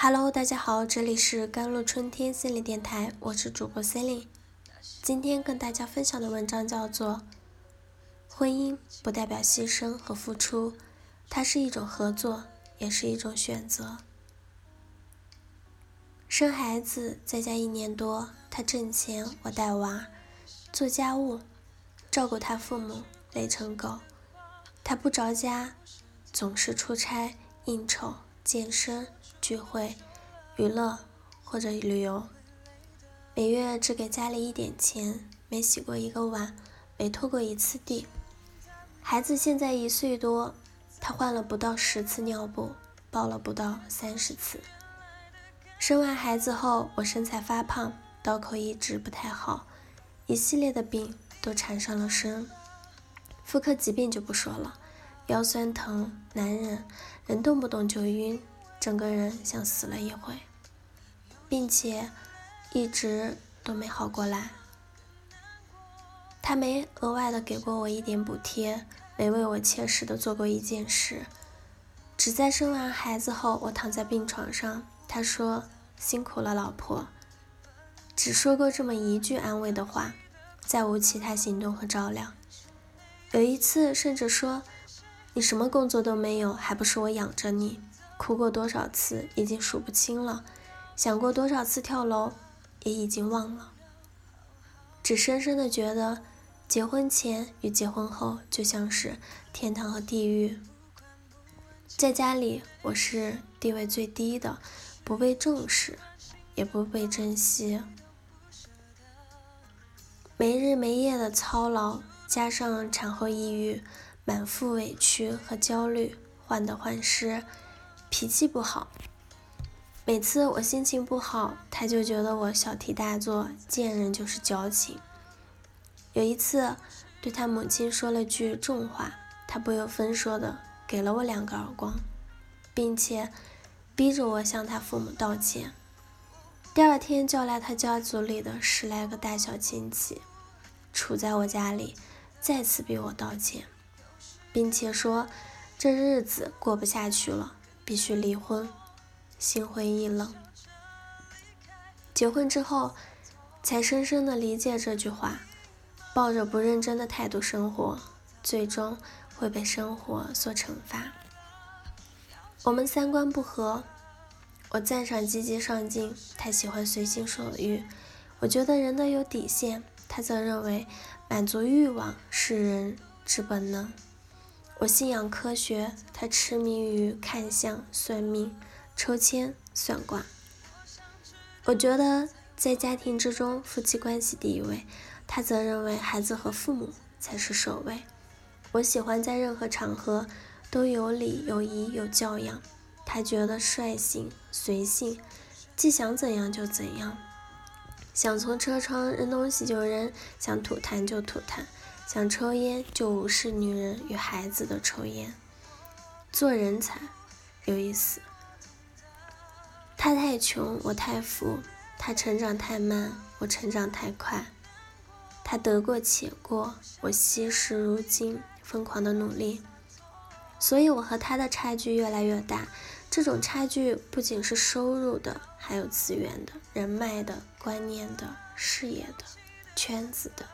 Hello，大家好，这里是甘露春天心理电台，我是主播 Celine。今天跟大家分享的文章叫做《婚姻不代表牺牲和付出，它是一种合作，也是一种选择》。生孩子在家一年多，他挣钱，我带娃，做家务，照顾他父母，累成狗。他不着家，总是出差、应酬、健身、聚会、娱乐或者旅游。每月只给家里一点钱，没洗过一个碗，没拖过一次地。孩子现在一岁多，他换了不到十次尿布，抱了不到三十次。生完孩子后，我身材发胖，刀口一直不太好，一系列的病都缠上了身。妇科疾病就不说了，腰酸疼难忍，人动不动就晕，整个人像死了一回，并且一直都没好过来。他没额外的给过我一点补贴，没为我切实的做过一件事，只在生完孩子后，我躺在病床上，他说辛苦了，老婆，只说过这么一句安慰的话，再无其他行动和照料。有一次，甚至说：“你什么工作都没有，还不是我养着你？”哭过多少次，已经数不清了；想过多少次跳楼，也已经忘了。只深深的觉得，结婚前与结婚后就像是天堂和地狱。在家里，我是地位最低的，不被重视，也不被珍惜，没日没夜的操劳。加上产后抑郁，满腹委屈和焦虑，患得患失，脾气不好。每次我心情不好，他就觉得我小题大做，见人就是矫情。有一次，对他母亲说了句重话，他不由分说的给了我两个耳光，并且逼着我向他父母道歉。第二天叫来他家族里的十来个大小亲戚，杵在我家里。再次逼我道歉，并且说这日子过不下去了，必须离婚。心灰意冷。结婚之后，才深深的理解这句话：抱着不认真的态度生活，最终会被生活所惩罚。我们三观不合，我赞赏积极上进，他喜欢随心所欲。我觉得人都有底线，他则认为。满足欲望是人之本能。我信仰科学，他痴迷于看相、算命、抽签、算卦。我觉得在家庭之中，夫妻关系第一位，他则认为孩子和父母才是首位。我喜欢在任何场合都有礼、有仪、有教养，他觉得率性、随性，既想怎样就怎样。想从车窗扔东西就扔，想吐痰就吐痰，想抽烟就无视女人与孩子的抽烟。做人才有意思。他太穷，我太富；他成长太慢，我成长太快；他得过且过，我惜时如金，疯狂的努力。所以，我和他的差距越来越大。这种差距不仅是收入的，还有资源的、人脉的、观念的、事业的、圈子的、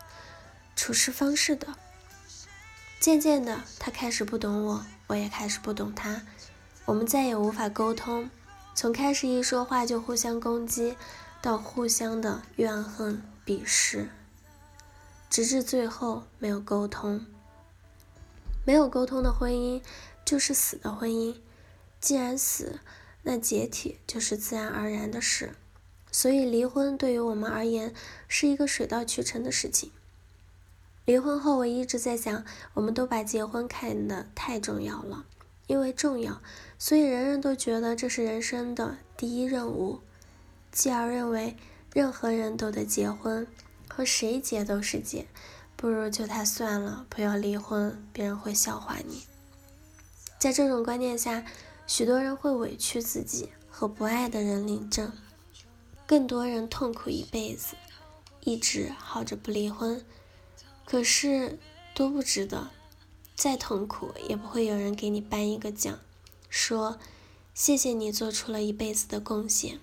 处事方式的。渐渐的，他开始不懂我，我也开始不懂他。我们再也无法沟通，从开始一说话就互相攻击，到互相的怨恨、鄙视，直至最后没有沟通。没有沟通的婚姻就是死的婚姻。既然死，那解体就是自然而然的事。所以离婚对于我们而言是一个水到渠成的事情。离婚后，我一直在想，我们都把结婚看得太重要了，因为重要，所以人人都觉得这是人生的第一任务，继而认为任何人都得结婚，和谁结都是结，不如就他算了，不要离婚，别人会笑话你。在这种观念下。许多人会委屈自己和不爱的人领证，更多人痛苦一辈子，一直耗着不离婚，可是多不值得，再痛苦也不会有人给你颁一个奖，说谢谢你做出了一辈子的贡献。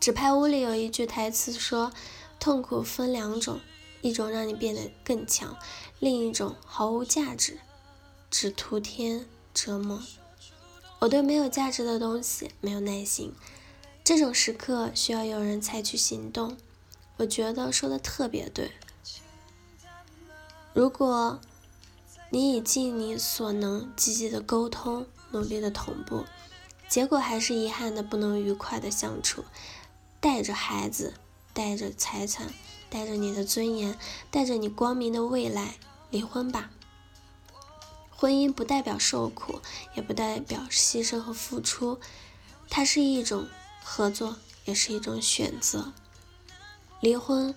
纸牌屋里有一句台词说：“痛苦分两种，一种让你变得更强，另一种毫无价值，只徒添折磨。”我对没有价值的东西没有耐心，这种时刻需要有人采取行动。我觉得说的特别对。如果你已尽你所能积极的沟通，努力的同步，结果还是遗憾的不能愉快的相处，带着孩子，带着财产，带着你的尊严，带着你光明的未来，离婚吧。婚姻不代表受苦，也不代表牺牲和付出，它是一种合作，也是一种选择。离婚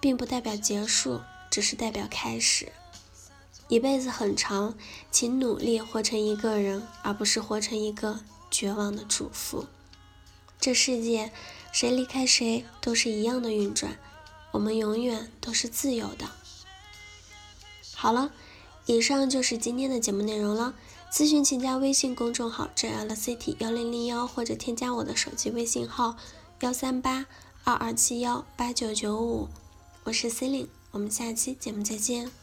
并不代表结束，只是代表开始。一辈子很长，请努力活成一个人，而不是活成一个绝望的主妇。这世界，谁离开谁都是一样的运转，我们永远都是自由的。好了，以上就是今天的节目内容了。咨询请加微信公众号 JLCT 幺零零幺，或者添加我的手机微信号幺三八。二二七幺八九九五，我是 C e l i n e 我们下期节目再见。